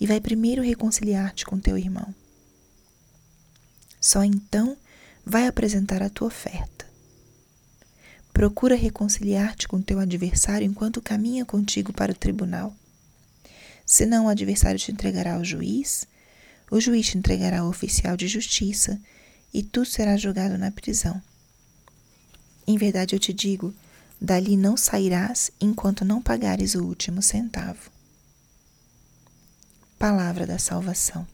e vai primeiro reconciliar-te com teu irmão. Só então vai apresentar a tua oferta. Procura reconciliar-te com teu adversário enquanto caminha contigo para o tribunal. Senão o adversário te entregará ao juiz, o juiz te entregará ao oficial de justiça e tu serás julgado na prisão. Em verdade eu te digo, dali não sairás enquanto não pagares o último centavo. Palavra da Salvação.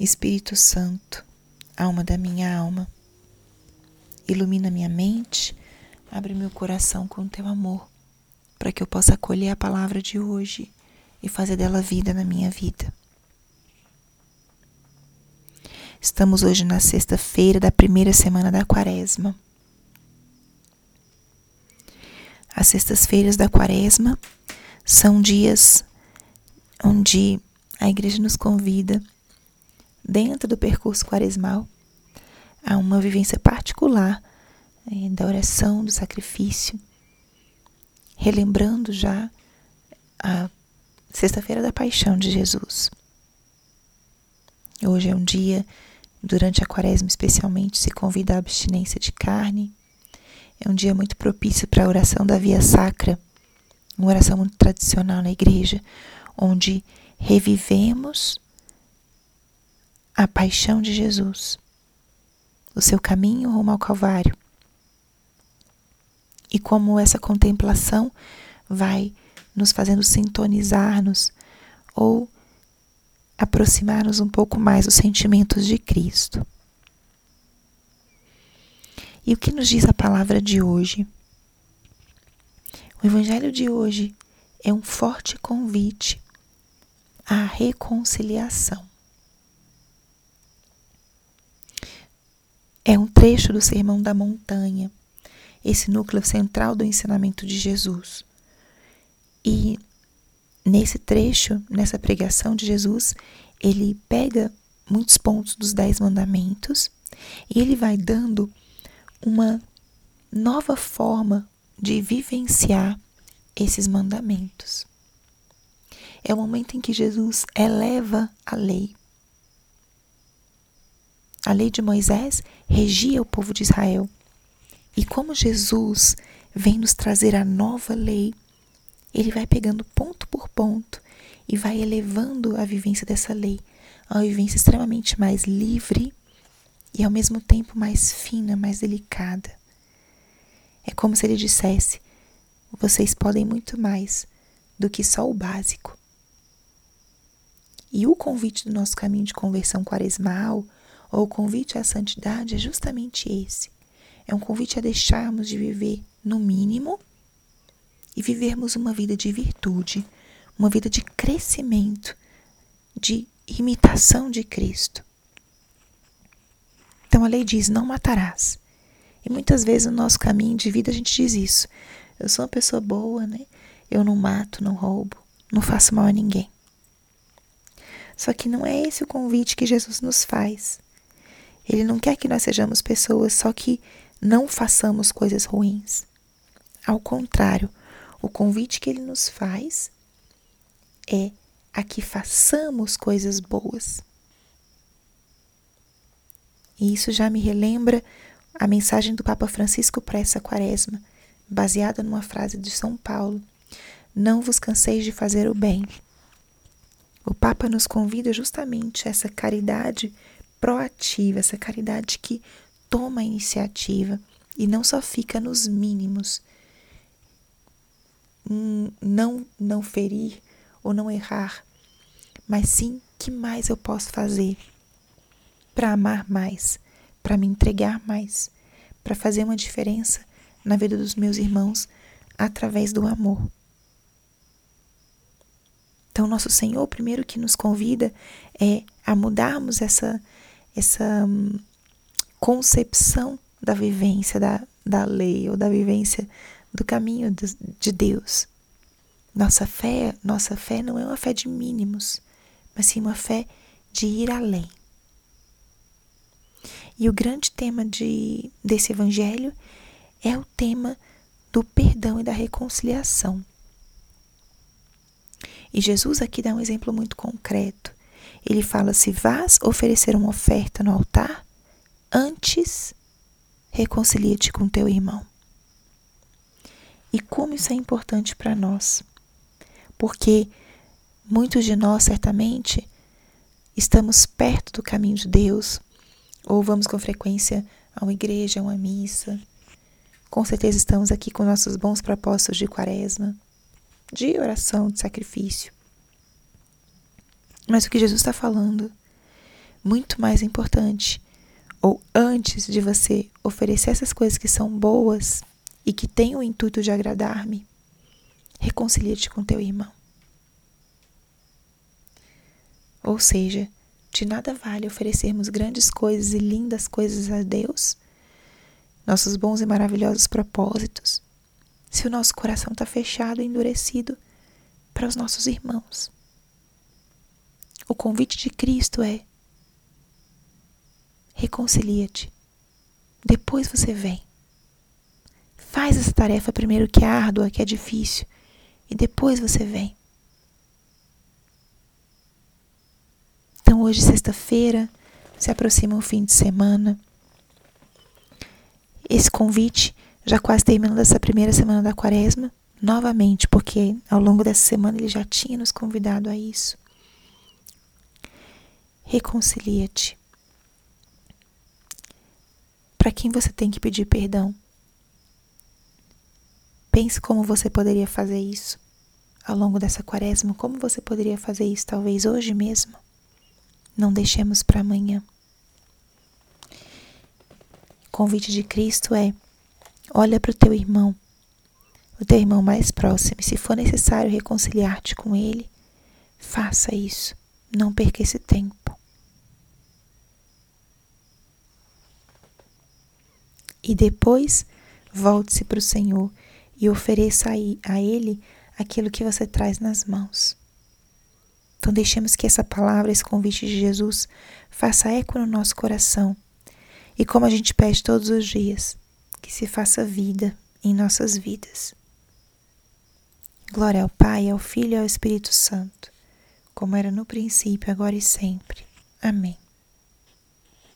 Espírito Santo, alma da minha alma, ilumina minha mente, abre meu coração com teu amor, para que eu possa acolher a palavra de hoje e fazer dela vida na minha vida. Estamos hoje na sexta-feira da primeira semana da Quaresma. As sextas-feiras da Quaresma são dias onde a igreja nos convida, dentro do percurso quaresmal, a uma vivência particular é, da oração, do sacrifício, relembrando já a Sexta-feira da Paixão de Jesus. Hoje é um dia, durante a quaresma especialmente, se convida à abstinência de carne. É um dia muito propício para a oração da via sacra uma oração muito tradicional na igreja, onde revivemos a paixão de Jesus, o seu caminho rumo ao Calvário. E como essa contemplação vai nos fazendo sintonizar-nos ou aproximar-nos um pouco mais dos sentimentos de Cristo. E o que nos diz a palavra de hoje? O Evangelho de hoje é um forte convite à reconciliação. É um trecho do Sermão da Montanha, esse núcleo central do ensinamento de Jesus. E nesse trecho, nessa pregação de Jesus, ele pega muitos pontos dos Dez Mandamentos e ele vai dando uma nova forma de vivenciar esses mandamentos. É o momento em que Jesus eleva a lei. A lei de Moisés regia o povo de Israel. E como Jesus vem nos trazer a nova lei, ele vai pegando ponto por ponto e vai elevando a vivência dessa lei a uma vivência extremamente mais livre e ao mesmo tempo mais fina, mais delicada. É como se ele dissesse: vocês podem muito mais do que só o básico. E o convite do nosso caminho de conversão quaresmal, ou o convite à santidade, é justamente esse. É um convite a deixarmos de viver no mínimo e vivermos uma vida de virtude, uma vida de crescimento, de imitação de Cristo. Então a lei diz: não matarás. E muitas vezes no nosso caminho de vida a gente diz isso. Eu sou uma pessoa boa, né? Eu não mato, não roubo, não faço mal a ninguém. Só que não é esse o convite que Jesus nos faz. Ele não quer que nós sejamos pessoas só que não façamos coisas ruins. Ao contrário, o convite que ele nos faz é a que façamos coisas boas. E isso já me relembra a mensagem do Papa Francisco para essa quaresma, baseada numa frase de São Paulo: Não vos canseis de fazer o bem, O Papa nos convida justamente a essa caridade proativa, essa caridade que toma a iniciativa e não só fica nos mínimos. Não não ferir ou não errar, mas sim que mais eu posso fazer para amar mais, para me entregar mais, para fazer uma diferença na vida dos meus irmãos através do amor. Então, nosso Senhor, primeiro que nos convida é a mudarmos essa, essa hum, concepção da vivência da, da lei ou da vivência do caminho de, de Deus. Nossa fé, nossa fé não é uma fé de mínimos, mas sim uma fé de ir além. E o grande tema de, desse evangelho é o tema do perdão e da reconciliação. E Jesus aqui dá um exemplo muito concreto. Ele fala: se vás oferecer uma oferta no altar, antes reconcilia-te com teu irmão. E como isso é importante para nós? Porque muitos de nós, certamente, estamos perto do caminho de Deus, ou vamos com frequência a uma igreja, a uma missa. Com certeza estamos aqui com nossos bons propósitos de quaresma de oração, de sacrifício. Mas o que Jesus está falando, muito mais importante, ou antes de você oferecer essas coisas que são boas e que têm o intuito de agradar-me, reconcilia-te com teu irmão. Ou seja, de nada vale oferecermos grandes coisas e lindas coisas a Deus, nossos bons e maravilhosos propósitos, se o nosso coração está fechado e endurecido para os nossos irmãos. O convite de Cristo é: reconcilia-te. Depois você vem. Faz essa tarefa primeiro que é árdua, que é difícil, e depois você vem. Então, hoje, sexta-feira, se aproxima o fim de semana. Esse convite já quase terminando essa primeira semana da quaresma, novamente, porque ao longo dessa semana ele já tinha nos convidado a isso. Reconcilia-te. Para quem você tem que pedir perdão? Pense como você poderia fazer isso ao longo dessa quaresma, como você poderia fazer isso talvez hoje mesmo. Não deixemos para amanhã. O convite de Cristo é Olha para o teu irmão, o teu irmão mais próximo, e se for necessário reconciliar-te com ele, faça isso. Não perca esse tempo. E depois, volte-se para o Senhor e ofereça a Ele aquilo que você traz nas mãos. Então, deixemos que essa palavra, esse convite de Jesus, faça eco no nosso coração. E como a gente pede todos os dias, que se faça vida em nossas vidas. Glória ao Pai, ao Filho e ao Espírito Santo, como era no princípio, agora e sempre. Amém.